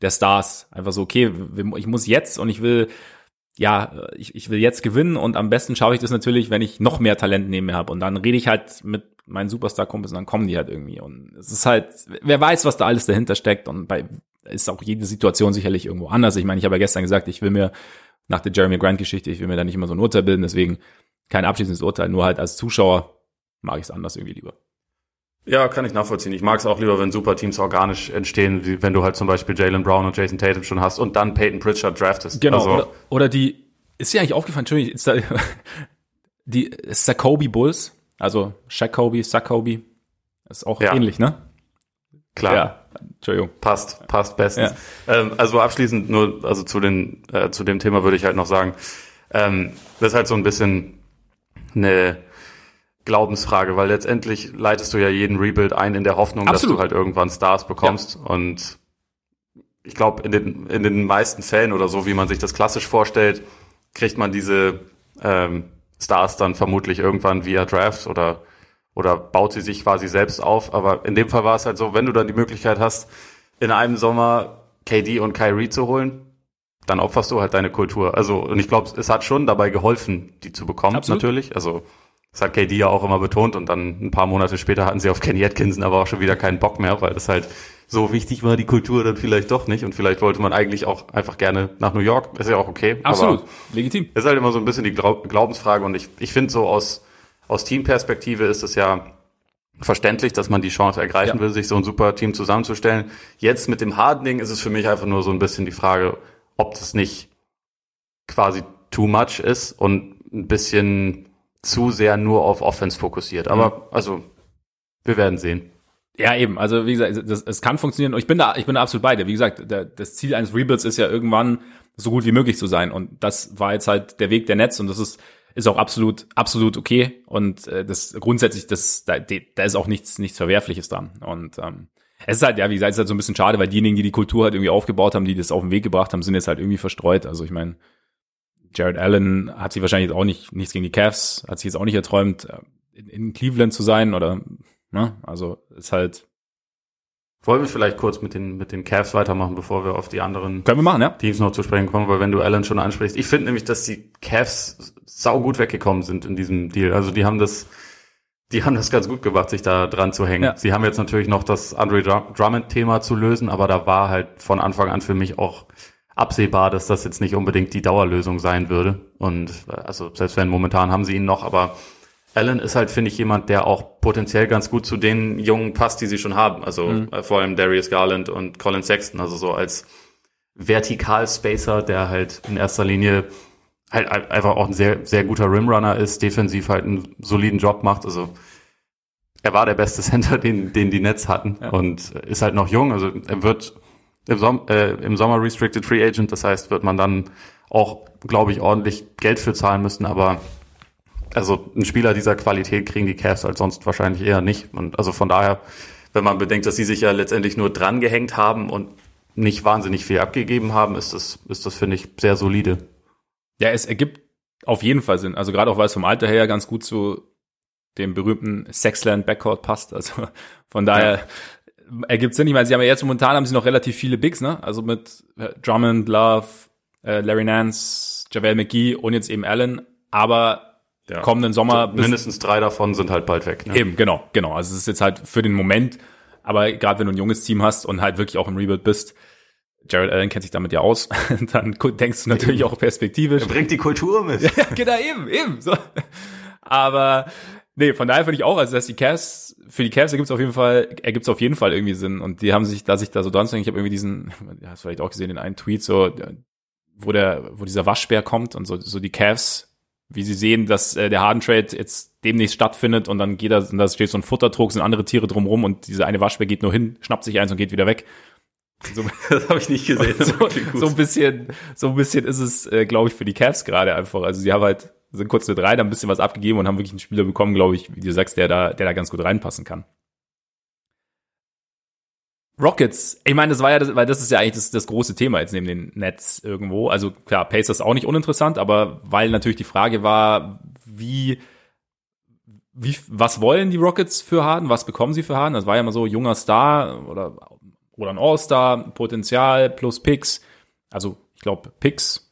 der Stars. Einfach so, okay, ich muss jetzt und ich will, ja, ich, ich will jetzt gewinnen und am besten schaue ich das natürlich, wenn ich noch mehr Talent neben mir habe. Und dann rede ich halt mit meinen Superstar-Kumpels und dann kommen die halt irgendwie. Und es ist halt, wer weiß, was da alles dahinter steckt. Und bei ist auch jede Situation sicherlich irgendwo anders. Ich meine, ich habe ja gestern gesagt, ich will mir nach der Jeremy Grant-Geschichte, ich will mir da nicht immer so ein Urteil bilden, deswegen kein abschließendes Urteil, nur halt als Zuschauer mag ich es anders irgendwie lieber. Ja, kann ich nachvollziehen. Ich mag es auch lieber, wenn Superteams organisch entstehen, wie wenn du halt zum Beispiel Jalen Brown und Jason Tatum schon hast und dann Peyton Pritchard draftest. Genau. Also, oder, oder die, ist dir eigentlich aufgefallen, Entschuldigung, ist da, die Sakobi Bulls, also Shakobi, Sakobi, ist auch ja. ähnlich, ne? Klar. Ja, Entschuldigung. Passt, passt bestens. Ja. Ähm, also abschließend nur, also zu den, äh, zu dem Thema würde ich halt noch sagen, ähm, das ist halt so ein bisschen eine, Glaubensfrage, weil letztendlich leitest du ja jeden Rebuild ein in der Hoffnung, Absolut. dass du halt irgendwann Stars bekommst. Ja. Und ich glaube, in den, in den meisten Fällen oder so, wie man sich das klassisch vorstellt, kriegt man diese ähm, Stars dann vermutlich irgendwann via Draft oder, oder baut sie sich quasi selbst auf. Aber in dem Fall war es halt so, wenn du dann die Möglichkeit hast, in einem Sommer KD und Kyrie zu holen, dann opferst du halt deine Kultur. Also, und ich glaube, es hat schon dabei geholfen, die zu bekommen, Absolut. natürlich. Also, das hat KD ja auch immer betont und dann ein paar Monate später hatten sie auf Kenny Atkinson aber auch schon wieder keinen Bock mehr, weil das halt so wichtig war die Kultur dann vielleicht doch nicht und vielleicht wollte man eigentlich auch einfach gerne nach New York. Ist ja auch okay. Absolut, legitim. Ist halt immer so ein bisschen die Glaubensfrage und ich, ich finde so aus, aus Teamperspektive ist es ja verständlich, dass man die Chance ergreifen ja. will, sich so ein super Team zusammenzustellen. Jetzt mit dem Hardening ist es für mich einfach nur so ein bisschen die Frage, ob das nicht quasi too much ist und ein bisschen zu sehr nur auf Offense fokussiert. Aber also, wir werden sehen. Ja, eben. Also wie gesagt, das, es kann funktionieren. Und ich bin da, ich bin da absolut bei dir. Wie gesagt, der, das Ziel eines Rebuilds ist ja irgendwann so gut wie möglich zu sein. Und das war jetzt halt der Weg der Netz. Und das ist ist auch absolut absolut okay. Und äh, das grundsätzlich, das da, da ist auch nichts nichts Verwerfliches dran. Und ähm, es ist halt, ja, wie gesagt, es ist halt so ein bisschen schade, weil diejenigen, die die Kultur halt irgendwie aufgebaut haben, die das auf den Weg gebracht haben, sind jetzt halt irgendwie verstreut. Also ich meine, Jared Allen hat sich wahrscheinlich auch nicht, nichts gegen die Cavs, hat sich jetzt auch nicht erträumt, äh, in, in Cleveland zu sein oder, ne, also ist halt. Wollen wir vielleicht kurz mit den, mit den Cavs weitermachen, bevor wir auf die anderen Können wir machen, ja? Teams noch zu sprechen kommen, weil wenn du Allen schon ansprichst, ich finde nämlich, dass die Cavs sau gut weggekommen sind in diesem Deal. Also die haben das, die haben das ganz gut gemacht, sich da dran zu hängen. Ja. Sie haben jetzt natürlich noch das Andre Drummond-Thema zu lösen, aber da war halt von Anfang an für mich auch absehbar, dass das jetzt nicht unbedingt die Dauerlösung sein würde. Und also selbst wenn momentan haben sie ihn noch, aber Allen ist halt, finde ich, jemand, der auch potenziell ganz gut zu den Jungen passt, die sie schon haben. Also mhm. Äh, vor allem Darius Garland und Colin Sexton, also so als Vertikal-Spacer, der halt in erster Linie halt einfach auch ein sehr, sehr guter Rimrunner ist, defensiv halt einen soliden Job macht. Also er war der beste Center, den, den die Nets hatten ja. und ist halt noch jung. Also er wird im, Som äh, im Sommer Restricted Free Agent. Das heißt, wird man dann auch, glaube ich, ordentlich Geld für zahlen müssen. Aber also ein Spieler dieser Qualität kriegen die Cavs als sonst wahrscheinlich eher nicht. Und also von daher, wenn man bedenkt, dass sie sich ja letztendlich nur dran gehängt haben und nicht wahnsinnig viel abgegeben haben, ist das, ist das finde ich, sehr solide. Ja, es ergibt auf jeden Fall Sinn. Also gerade auch, weil es vom Alter her ganz gut zu dem berühmten Sexland Backcourt passt. Also von daher ergibt Sinn. Ich meine, sie haben ja jetzt momentan haben sie noch relativ viele Bigs, ne? Also mit äh, Drummond, Love, äh, Larry Nance, JaVale McGee und jetzt eben Allen. Aber ja. kommenden Sommer. So, mindestens drei davon sind halt bald weg. Ne? Eben, genau, genau. Also es ist jetzt halt für den Moment. Aber gerade wenn du ein junges Team hast und halt wirklich auch im Rebuild bist, Jared Allen kennt sich damit ja aus, dann denkst du natürlich auch perspektivisch. Er bringt die Kultur mit. ja, genau, eben, eben. So. Aber Nee, von daher finde ich auch, also dass die Cavs, für die Cavs ergibt es auf jeden Fall, ergibt es auf jeden Fall irgendwie Sinn. Und die haben sich, da sich da so dran zu ich habe irgendwie diesen, hast vielleicht auch gesehen, den einen Tweet, so, wo der, wo dieser Waschbär kommt und so, so die Cavs, wie sie sehen, dass äh, der Harden Trade jetzt demnächst stattfindet und dann geht da, und da steht so ein Futtertrog, sind andere Tiere drumrum und dieser eine Waschbär geht nur hin, schnappt sich eins und geht wieder weg. So, das habe ich nicht gesehen. so, so ein bisschen, so ein bisschen ist es, äh, glaube ich, für die Cavs gerade einfach. Also sie haben halt sind kurz eine drei, dann ein bisschen was abgegeben und haben wirklich einen Spieler bekommen, glaube ich, wie du sagst, der da, der da ganz gut reinpassen kann. Rockets, ich meine, das war ja, das, weil das ist ja eigentlich das, das große Thema jetzt neben den Nets irgendwo. Also klar, Pacers auch nicht uninteressant, aber weil natürlich die Frage war, wie, wie, was wollen die Rockets für Harden, was bekommen sie für Harden? Das war ja immer so junger Star oder, oder ein All-Star, Potenzial plus Picks. Also ich glaube, Picks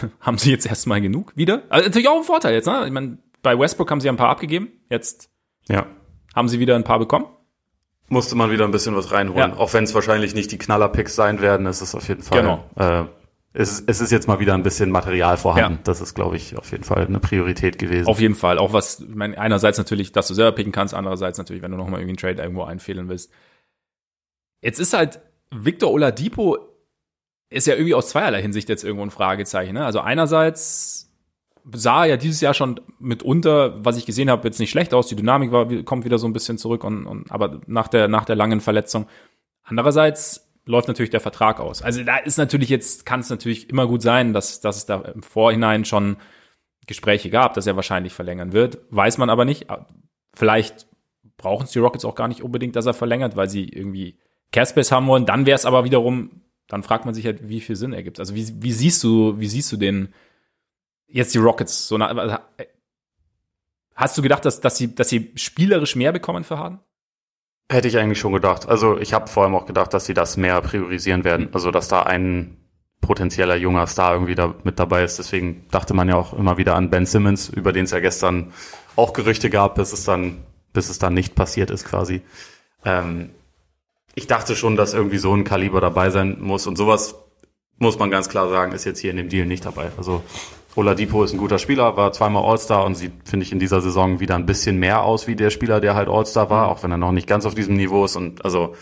haben sie jetzt erstmal genug wieder. Also natürlich auch ein Vorteil jetzt, ne? Ich meine, bei Westbrook haben sie ein paar abgegeben. Jetzt ja. haben sie wieder ein paar bekommen. Musste man wieder ein bisschen was reinholen. Ja. Auch wenn es wahrscheinlich nicht die Knaller-Picks sein werden, ist es auf jeden Fall. Genau. Äh, es, es ist jetzt mal wieder ein bisschen Material vorhanden. Ja. Das ist, glaube ich, auf jeden Fall eine Priorität gewesen. Auf jeden Fall. Auch was, ich meine, einerseits natürlich, dass du selber picken kannst, andererseits natürlich, wenn du nochmal irgendwie einen Trade irgendwo einfehlen willst. Jetzt ist halt Victor Oladipo ist ja irgendwie aus zweierlei Hinsicht jetzt irgendwo ein Fragezeichen. Ne? Also einerseits sah ja dieses Jahr schon mitunter, was ich gesehen habe, jetzt nicht schlecht aus. Die Dynamik war, kommt wieder so ein bisschen zurück und, und aber nach der nach der langen Verletzung. Andererseits läuft natürlich der Vertrag aus. Also da ist natürlich jetzt kann es natürlich immer gut sein, dass dass es da im Vorhinein schon Gespräche gab, dass er wahrscheinlich verlängern wird. Weiß man aber nicht. Vielleicht brauchen es die Rockets auch gar nicht unbedingt, dass er verlängert, weil sie irgendwie Caspace haben wollen. Dann wäre es aber wiederum dann fragt man sich halt, wie viel Sinn ergibt. Also wie, wie siehst du, wie siehst du den jetzt die Rockets so also, Hast du gedacht, dass, dass sie, dass sie spielerisch mehr bekommen für Harden? Hätte ich eigentlich schon gedacht. Also ich habe vor allem auch gedacht, dass sie das mehr priorisieren werden. Also dass da ein potenzieller junger Star irgendwie da mit dabei ist. Deswegen dachte man ja auch immer wieder an Ben Simmons, über den es ja gestern auch Gerüchte gab, bis es dann, bis es dann nicht passiert ist quasi. Ähm, ich dachte schon, dass irgendwie so ein Kaliber dabei sein muss und sowas muss man ganz klar sagen, ist jetzt hier in dem Deal nicht dabei. Also Oladipo ist ein guter Spieler, war zweimal All-Star und sieht, finde ich, in dieser Saison wieder ein bisschen mehr aus wie der Spieler, der halt All-Star war, auch wenn er noch nicht ganz auf diesem Niveau ist. Und also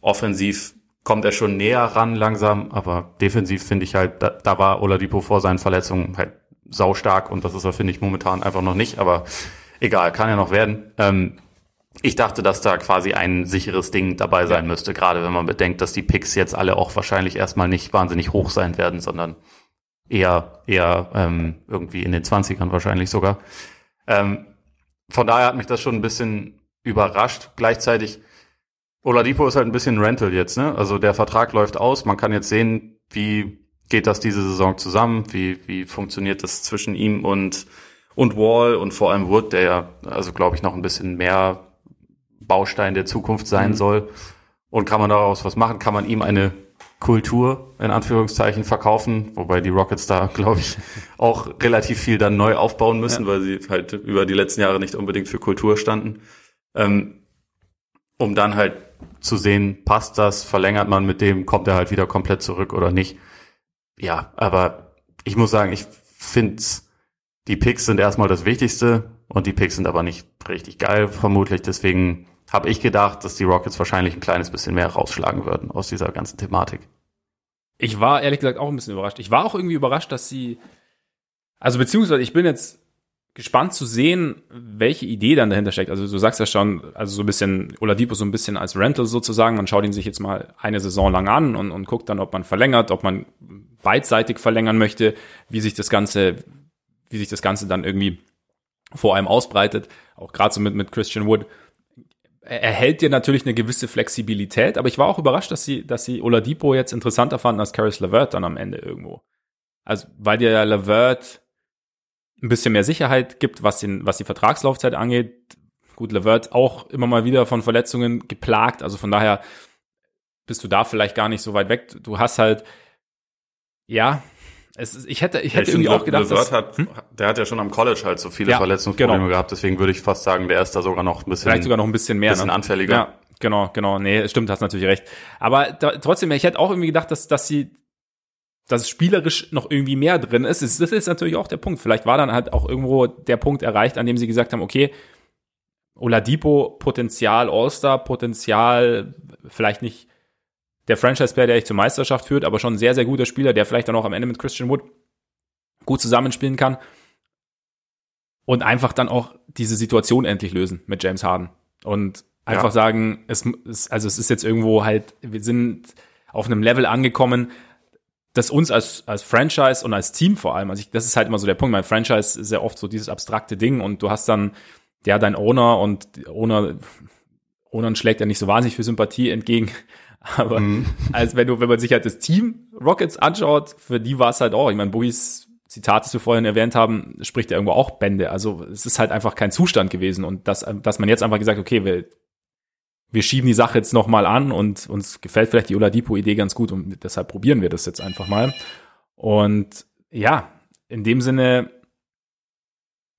offensiv kommt er schon näher ran langsam, aber defensiv finde ich halt, da, da war Oladipo vor seinen Verletzungen halt saustark und das ist er, finde ich, momentan einfach noch nicht, aber egal, kann ja noch werden. Ähm, ich dachte, dass da quasi ein sicheres Ding dabei sein ja. müsste, gerade wenn man bedenkt, dass die Picks jetzt alle auch wahrscheinlich erstmal nicht wahnsinnig hoch sein werden, sondern eher, eher ähm, irgendwie in den 20ern wahrscheinlich sogar. Ähm, von daher hat mich das schon ein bisschen überrascht. Gleichzeitig, Oladipo ist halt ein bisschen Rental jetzt, ne? Also der Vertrag läuft aus. Man kann jetzt sehen, wie geht das diese Saison zusammen? Wie, wie funktioniert das zwischen ihm und, und Wall und vor allem Wood, der ja, also glaube ich, noch ein bisschen mehr Baustein der Zukunft sein mhm. soll. Und kann man daraus was machen? Kann man ihm eine Kultur in Anführungszeichen verkaufen, wobei die Rockets da, glaube ich, auch relativ viel dann neu aufbauen müssen, ja. weil sie halt über die letzten Jahre nicht unbedingt für Kultur standen. Ähm, um dann halt zu sehen, passt das, verlängert man mit dem, kommt er halt wieder komplett zurück oder nicht. Ja, aber ich muss sagen, ich finde, die Picks sind erstmal das Wichtigste und die Picks sind aber nicht richtig geil, vermutlich. Deswegen habe ich gedacht, dass die Rockets wahrscheinlich ein kleines bisschen mehr rausschlagen würden aus dieser ganzen Thematik. Ich war ehrlich gesagt auch ein bisschen überrascht. Ich war auch irgendwie überrascht, dass sie, also beziehungsweise ich bin jetzt gespannt zu sehen, welche Idee dann dahinter steckt. Also du sagst ja schon, also so ein bisschen Oladipo so ein bisschen als Rental sozusagen. Man schaut ihn sich jetzt mal eine Saison lang an und, und guckt dann, ob man verlängert, ob man beidseitig verlängern möchte, wie sich das Ganze, wie sich das Ganze dann irgendwie vor allem ausbreitet. Auch gerade so mit, mit Christian Wood erhält dir natürlich eine gewisse Flexibilität, aber ich war auch überrascht, dass sie, dass sie Oladipo jetzt interessanter fanden als Caris LeVert dann am Ende irgendwo. Also, weil dir ja LeVert ein bisschen mehr Sicherheit gibt, was, den, was die Vertragslaufzeit angeht. Gut, LeVert auch immer mal wieder von Verletzungen geplagt, also von daher bist du da vielleicht gar nicht so weit weg. Du hast halt, ja, es, ich hätte, ich hätte ja, irgendwie auch gedacht, dass, hat, hm? der hat ja schon am College halt so viele ja, Verletzungsprobleme genau. gehabt, deswegen würde ich fast sagen, der ist da sogar noch ein bisschen, vielleicht sogar noch ein bisschen mehr, bisschen ne? anfälliger. Ja, genau, genau, nee, stimmt, hast natürlich recht. Aber da, trotzdem, ich hätte auch irgendwie gedacht, dass, dass sie, dass spielerisch noch irgendwie mehr drin ist. Das ist natürlich auch der Punkt. Vielleicht war dann halt auch irgendwo der Punkt erreicht, an dem sie gesagt haben, okay, Oladipo Potenzial All-Star, Potenzial vielleicht nicht der Franchise-Player, der dich zur Meisterschaft führt, aber schon ein sehr, sehr guter Spieler, der vielleicht dann auch am Ende mit Christian Wood gut zusammenspielen kann. Und einfach dann auch diese Situation endlich lösen mit James Harden. Und einfach ja. sagen, es, es, also es ist jetzt irgendwo halt, wir sind auf einem Level angekommen, das uns als, als Franchise und als Team vor allem, also ich, das ist halt immer so der Punkt, mein Franchise ist ja oft so dieses abstrakte Ding und du hast dann, ja, dein Owner und Owner, Owner schlägt ja nicht so wahnsinnig viel Sympathie entgegen, aber mhm. als wenn du, wenn man sich halt das Team Rockets anschaut, für die war es halt auch, ich meine, Bohis Zitat, das wir vorhin erwähnt haben, spricht ja irgendwo auch Bände. Also es ist halt einfach kein Zustand gewesen und dass, dass man jetzt einfach gesagt, okay, wir, wir schieben die Sache jetzt nochmal an und uns gefällt vielleicht die Oladipo-Idee ganz gut und deshalb probieren wir das jetzt einfach mal. Und ja, in dem Sinne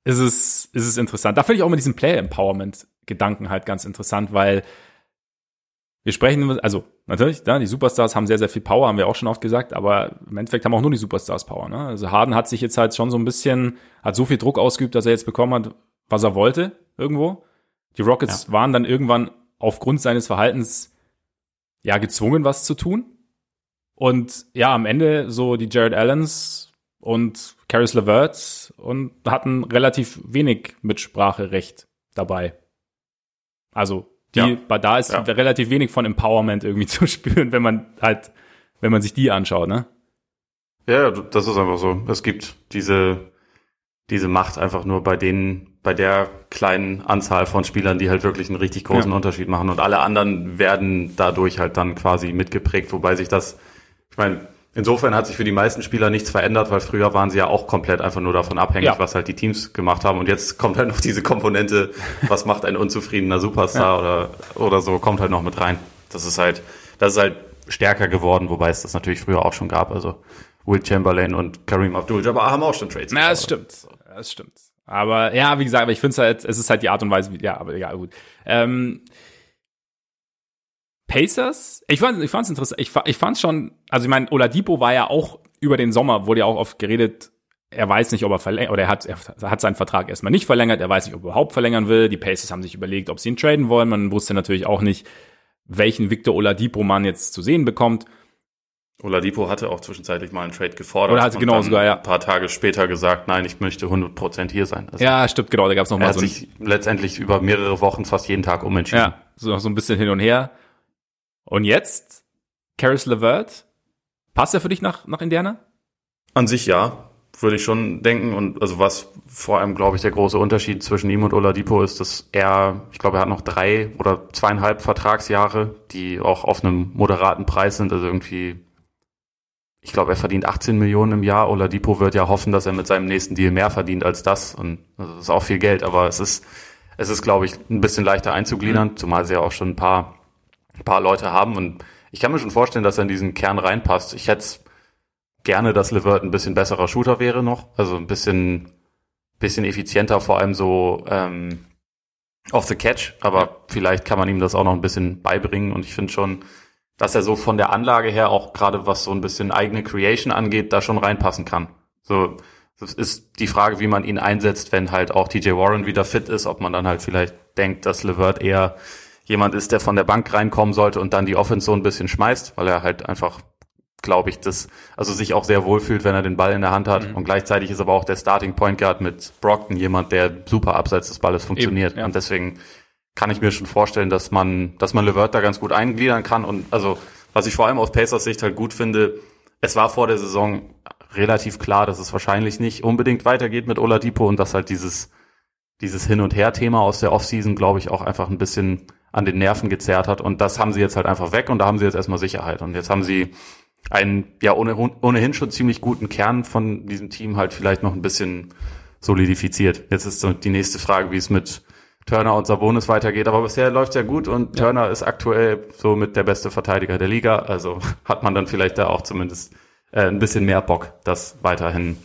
ist es, ist es interessant. Da finde ich auch mit diesem Player-Empowerment-Gedanken halt ganz interessant, weil wir sprechen, also natürlich, ja, die Superstars haben sehr, sehr viel Power, haben wir auch schon oft gesagt, aber im Endeffekt haben auch nur die Superstars Power. Ne? Also Harden hat sich jetzt halt schon so ein bisschen, hat so viel Druck ausgeübt, dass er jetzt bekommen hat, was er wollte irgendwo. Die Rockets ja. waren dann irgendwann aufgrund seines Verhaltens ja gezwungen, was zu tun. Und ja, am Ende so die Jared Allens und Caris LeVert und hatten relativ wenig Mitspracherecht dabei. Also die, ja. da ist ja. relativ wenig von Empowerment irgendwie zu spüren, wenn man halt, wenn man sich die anschaut, ne? Ja, das ist einfach so. Es gibt diese, diese Macht einfach nur bei denen, bei der kleinen Anzahl von Spielern, die halt wirklich einen richtig großen ja. Unterschied machen. Und alle anderen werden dadurch halt dann quasi mitgeprägt, wobei sich das, ich meine, Insofern hat sich für die meisten Spieler nichts verändert, weil früher waren sie ja auch komplett einfach nur davon abhängig, ja. was halt die Teams gemacht haben. Und jetzt kommt halt noch diese Komponente, was macht ein unzufriedener Superstar ja. oder, oder so, kommt halt noch mit rein. Das ist halt, das ist halt stärker geworden, wobei es das natürlich früher auch schon gab. Also Will Chamberlain und Kareem Abdul-Jabbar haben auch schon Trades. Ja, das stimmt. Das stimmt. Aber ja, wie gesagt, ich finde es halt, es ist halt die Art und Weise, wie, ja, aber ja, gut. Ähm, Pacers, ich fand ich fand's interessant. Ich, ich fand's schon, also ich meine, Oladipo war ja auch über den Sommer, wurde ja auch oft geredet, er weiß nicht, ob er verlängert, oder er hat, er hat seinen Vertrag erstmal nicht verlängert, er weiß nicht, ob er überhaupt verlängern will. Die Pacers haben sich überlegt, ob sie ihn traden wollen. Man wusste natürlich auch nicht, welchen Victor Oladipo man jetzt zu sehen bekommt. Oladipo hatte auch zwischenzeitlich mal einen Trade gefordert. Oder hatte und genau sogar, ja. Ein paar Tage später gesagt, nein, ich möchte 100% hier sein. Also Ja, stimmt, genau, da gab's noch er mal hat so ein, sich letztendlich über mehrere Wochen fast jeden Tag umentschieden. ja, so, so ein bisschen hin und her. Und jetzt, Karis LeVert, passt er für dich nach, nach Indiana? An sich ja, würde ich schon denken. Und also was vor allem, glaube ich, der große Unterschied zwischen ihm und Oladipo ist, dass er, ich glaube, er hat noch drei oder zweieinhalb Vertragsjahre, die auch auf einem moderaten Preis sind. Also irgendwie, ich glaube, er verdient 18 Millionen im Jahr. Oladipo wird ja hoffen, dass er mit seinem nächsten Deal mehr verdient als das. Und also das ist auch viel Geld, aber es ist, es ist, glaube ich, ein bisschen leichter einzugliedern, zumal sie ja auch schon ein paar, ein paar Leute haben. Und ich kann mir schon vorstellen, dass er in diesen Kern reinpasst. Ich hätte gerne, dass Levert ein bisschen besserer Shooter wäre noch, also ein bisschen, bisschen effizienter, vor allem so ähm, off the catch, aber vielleicht kann man ihm das auch noch ein bisschen beibringen und ich finde schon, dass er so von der Anlage her auch gerade was so ein bisschen eigene Creation angeht, da schon reinpassen kann. So, das ist die Frage, wie man ihn einsetzt, wenn halt auch TJ Warren wieder fit ist, ob man dann halt vielleicht denkt, dass Levert eher jemand ist, der von der Bank reinkommen sollte und dann die Offense so ein bisschen schmeißt, weil er halt einfach glaube ich, das, also sich auch sehr wohlfühlt, wenn er den Ball in der Hand hat. Mhm. Und gleichzeitig ist aber auch der Starting Point Guard mit Brockton jemand, der super abseits des Balles funktioniert. Eben, ja. Und deswegen kann ich mir schon vorstellen, dass man, dass man Levert da ganz gut eingliedern kann. Und also, was ich vor allem aus Pacers Sicht halt gut finde, es war vor der Saison relativ klar, dass es wahrscheinlich nicht unbedingt weitergeht mit Oladipo und dass halt dieses, dieses Hin- und Her-Thema aus der Offseason, glaube ich, auch einfach ein bisschen an den Nerven gezerrt hat. Und das haben sie jetzt halt einfach weg und da haben sie jetzt erstmal Sicherheit. Und jetzt haben sie einen ja ohne, ohnehin schon ziemlich guten Kern von diesem Team halt vielleicht noch ein bisschen solidifiziert. Jetzt ist so die nächste Frage, wie es mit Turner und Sabonis weitergeht. Aber bisher läuft ja gut und Turner ist aktuell so mit der beste Verteidiger der Liga. Also hat man dann vielleicht da auch zumindest äh, ein bisschen mehr Bock, das weiterhin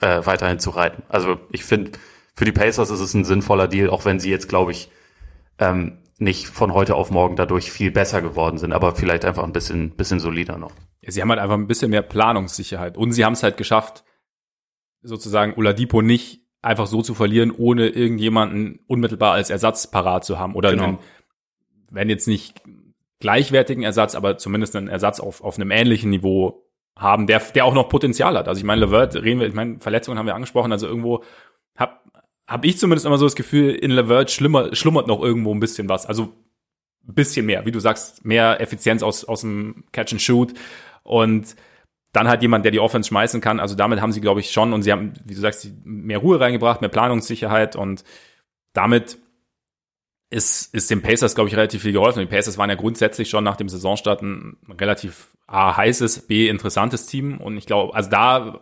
äh, weiterhin zu reiten. Also ich finde, für die Pacers ist es ein sinnvoller Deal, auch wenn sie jetzt, glaube ich, ähm, nicht von heute auf morgen dadurch viel besser geworden sind, aber vielleicht einfach ein bisschen, bisschen solider noch. Sie haben halt einfach ein bisschen mehr Planungssicherheit. Und sie haben es halt geschafft, sozusagen Oladipo nicht einfach so zu verlieren, ohne irgendjemanden unmittelbar als Ersatz parat zu haben. Oder Genau. einen, wenn jetzt nicht gleichwertigen Ersatz, aber zumindest einen Ersatz auf, auf einem ähnlichen Niveau haben, der, der auch noch Potenzial hat. Also ich meine, Levert, reden wir, ich meine, Verletzungen haben wir angesprochen, also irgendwo hab, hab ich zumindest immer so das Gefühl, in Levert schlimmer, schlummert noch irgendwo ein bisschen was. Also ein bisschen mehr, wie du sagst, mehr Effizienz aus, aus dem Catch and Shoot und dann halt jemand, der die Offense schmeißen kann. Also damit haben sie, glaube ich, schon und sie haben, wie du sagst, mehr Ruhe reingebracht, mehr Planungssicherheit und damit ist, ist den Pacers, glaube ich, relativ viel geholfen. Die Pacers waren ja grundsätzlich schon nach dem Saisonstart ein relativ A, heißes, B, interessantes Team und ich glaube, also da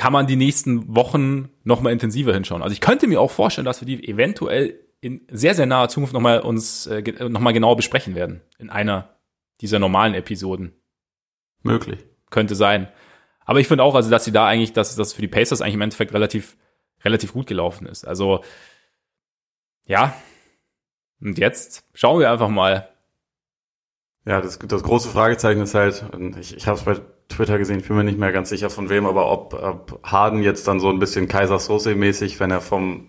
kann man die nächsten Wochen noch mal intensiver hinschauen. Also ich könnte mir auch vorstellen, dass wir die eventuell in sehr, sehr naher Zukunft noch mal uns äh, ge- noch mal genauer besprechen werden. In einer dieser normalen Episoden. Möglich. Könnte sein. Aber ich finde auch, also, dass sie da eigentlich, dass das für die Pacers eigentlich im Endeffekt relativ, relativ gut gelaufen ist. Also, ja. Und jetzt schauen wir einfach mal. Ja, das, das große Fragezeichen ist halt, ich, ich habe es bei Twitter gesehen, ich bin mir nicht mehr ganz sicher von wem, aber ob, ob Harden jetzt dann so ein bisschen Kaiser Sose-mäßig, wenn er vom,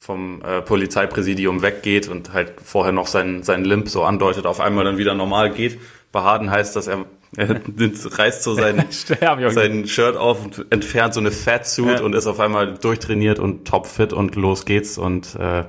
vom äh, Polizeipräsidium weggeht und halt vorher noch seinen, seinen Limp so andeutet, auf einmal dann wieder normal geht. Bei Harden heißt das, er, er reißt so seinen, sein Shirt auf und entfernt so eine Fatsuit Ja. und ist auf einmal durchtrainiert und topfit und los geht's und äh,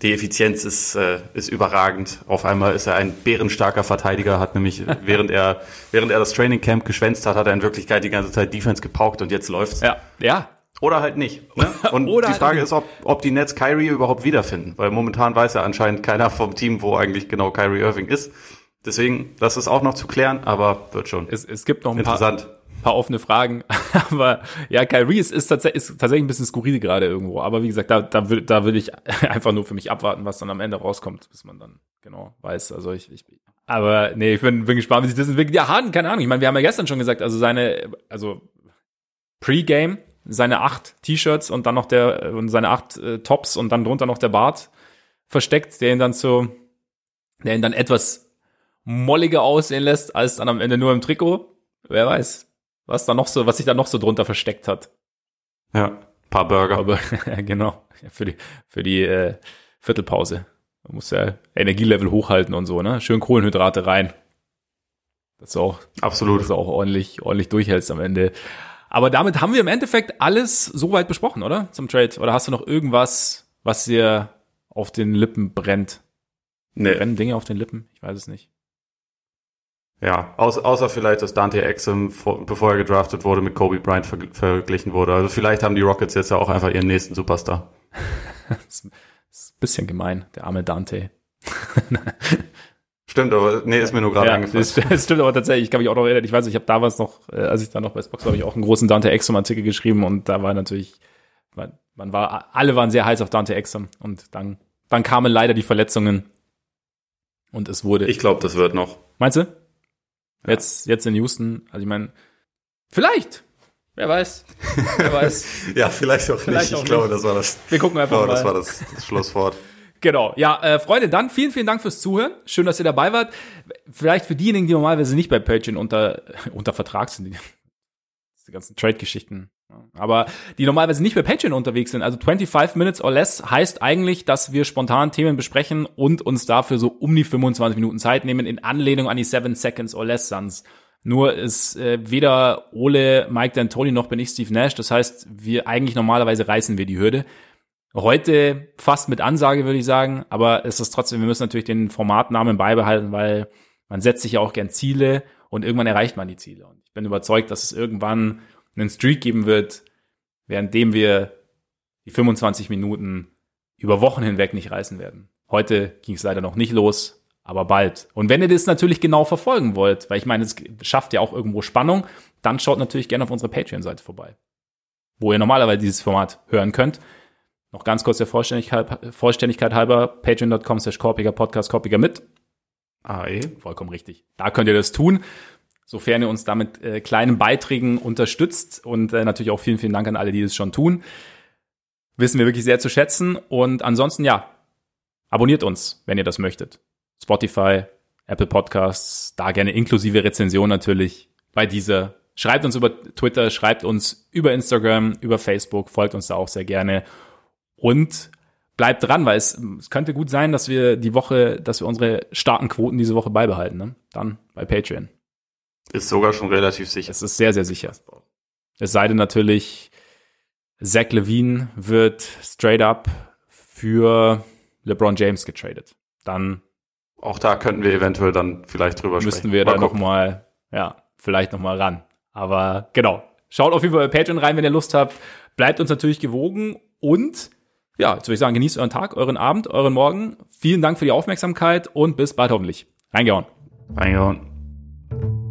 die Effizienz ist, äh, ist überragend. Auf einmal ist er ein bärenstarker Verteidiger, hat nämlich, während er, während er das Training Camp geschwänzt hat, hat er in Wirklichkeit die ganze Zeit Defense gepaukt und jetzt läuft's. Ja, ja. Oder halt nicht. Ne? Und die halt Frage nicht. ist, ob, ob die Nets Kyrie überhaupt wiederfinden, weil momentan weiß ja anscheinend keiner vom Team, wo eigentlich genau Kyrie Irving ist. Deswegen, das ist auch noch zu klären, aber wird schon. Es, es gibt noch ein paar, Interessant. Paar offene Fragen. Aber ja, Kyrie ist, ist, tatsächlich, ist tatsächlich ein bisschen skurril gerade irgendwo. Aber wie gesagt, da, da, will, da will ich einfach nur für mich abwarten, was dann am Ende rauskommt, bis man dann genau weiß. Also ich, ich aber nee, ich bin, bin gespannt, wie sich das entwickelt. Ja, Harden, keine Ahnung. Ich meine, wir haben ja gestern schon gesagt, also seine, also Pre-Game, seine acht T-Shirts und dann noch der, und seine acht äh, Tops und dann drunter noch der Bart versteckt, der ihn dann so, der ihn dann etwas molliger aussehen lässt, als dann am Ende nur im Trikot. Wer weiß, was da noch so, was sich da noch so drunter versteckt hat. Ja, paar Burger. Aber genau, für die, für die äh, Viertelpause. Man muss ja Energielevel hochhalten und so, ne? Schön Kohlenhydrate rein. Dass du auch, Absolut. dass du auch ordentlich, ordentlich durchhältst am Ende. Aber damit haben wir im Endeffekt alles soweit besprochen, oder? Zum Trade. Oder hast du noch irgendwas, was dir auf den Lippen brennt? Nee. Brennen Dinge auf den Lippen? Ich weiß es nicht. Ja, außer, außer vielleicht, dass Dante Exum, vor, bevor er gedraftet wurde, mit Kobe Bryant ver verglichen wurde. Also vielleicht haben die Rockets jetzt ja auch einfach ihren nächsten Superstar. das ist ein bisschen gemein, der arme Dante. Stimmt, aber nee, ist mir nur gerade ja, eingefallen. Stimmt aber tatsächlich. Ich kann mich auch noch erinnern. Ich weiß, ich habe damals noch, äh, als ich da noch bei Xbox war, habe ich auch einen großen Dante Exum Artikel geschrieben und da war natürlich, man, man war, alle waren sehr heiß auf Dante Exum und dann, dann kamen leider die Verletzungen und es wurde. Ich glaube, das wird noch. Meinst du? Jetzt, jetzt in Houston, also ich meine, vielleicht. Wer weiß. Wer weiß. ja, vielleicht auch Vielleicht nicht. auch ich glaube, nicht. das war das. Wir gucken einfach mal. das war das, das Schlusswort. Genau. Ja, äh, Freunde, dann vielen, vielen Dank fürs Zuhören. Schön, dass ihr dabei wart. Vielleicht für diejenigen, die normalerweise nicht bei Patreon unter, unter Vertrag sind, die, die ganzen Trade-Geschichten. Aber die normalerweise nicht bei Patreon unterwegs sind. Also 25 Minutes or less heißt eigentlich, dass wir spontan Themen besprechen und uns dafür so um die 25 Minuten Zeit nehmen in Anlehnung an die 7 Seconds or less Suns. Nur ist äh, weder Ole, Mike D'Antoni noch bin ich Steve Nash. Das heißt, wir eigentlich normalerweise reißen wir die Hürde. Heute fast mit Ansage, würde ich sagen, aber es ist trotzdem, wir müssen natürlich den Formatnamen beibehalten, weil man setzt sich ja auch gern Ziele und irgendwann erreicht man die Ziele. Und ich bin überzeugt, dass es irgendwann einen Streak geben wird, währenddem wir die 25 Minuten über Wochen hinweg nicht reißen werden. Heute ging es leider noch nicht los, aber bald. Und wenn ihr das natürlich genau verfolgen wollt, weil ich meine, es schafft ja auch irgendwo Spannung, dann schaut natürlich gerne auf unsere Patreon-Seite vorbei, wo ihr normalerweise dieses Format hören könnt. Noch ganz kurz der Vollständigkeit, Vollständigkeit halber, patreon.com slash korpiger Podcast, korpiger mit. AE. Vollkommen richtig. Da könnt ihr das tun, sofern ihr uns damit äh, kleinen Beiträgen unterstützt und äh, natürlich auch vielen, vielen Dank an alle, die das schon tun. Wissen wir wirklich sehr zu schätzen und ansonsten, ja, abonniert uns, wenn ihr das möchtet. Spotify, Apple Podcasts, da gerne inklusive Rezension natürlich bei dieser. Schreibt uns über Twitter, schreibt uns über Instagram, über Facebook, folgt uns da auch sehr gerne und bleibt dran, weil es, es könnte gut sein, dass wir die Woche, dass wir unsere starken Quoten diese Woche beibehalten. Ne? Dann bei Patreon. Ist sogar schon relativ sicher. Es ist sehr, sehr sicher. Es sei denn natürlich, Zach Levine wird straight up für LeBron James getradet. Dann Auch da könnten wir eventuell dann vielleicht drüber müssten sprechen. wir da Mal gucken. nochmal, ja, vielleicht nochmal ran. Aber genau. Schaut auf jeden Fall bei Patreon rein, wenn ihr Lust habt. Bleibt uns natürlich gewogen und ja, jetzt würde ich sagen, genießt euren Tag, euren Abend, euren Morgen. Vielen Dank für die Aufmerksamkeit und bis bald hoffentlich. Reingehauen. Reingehauen.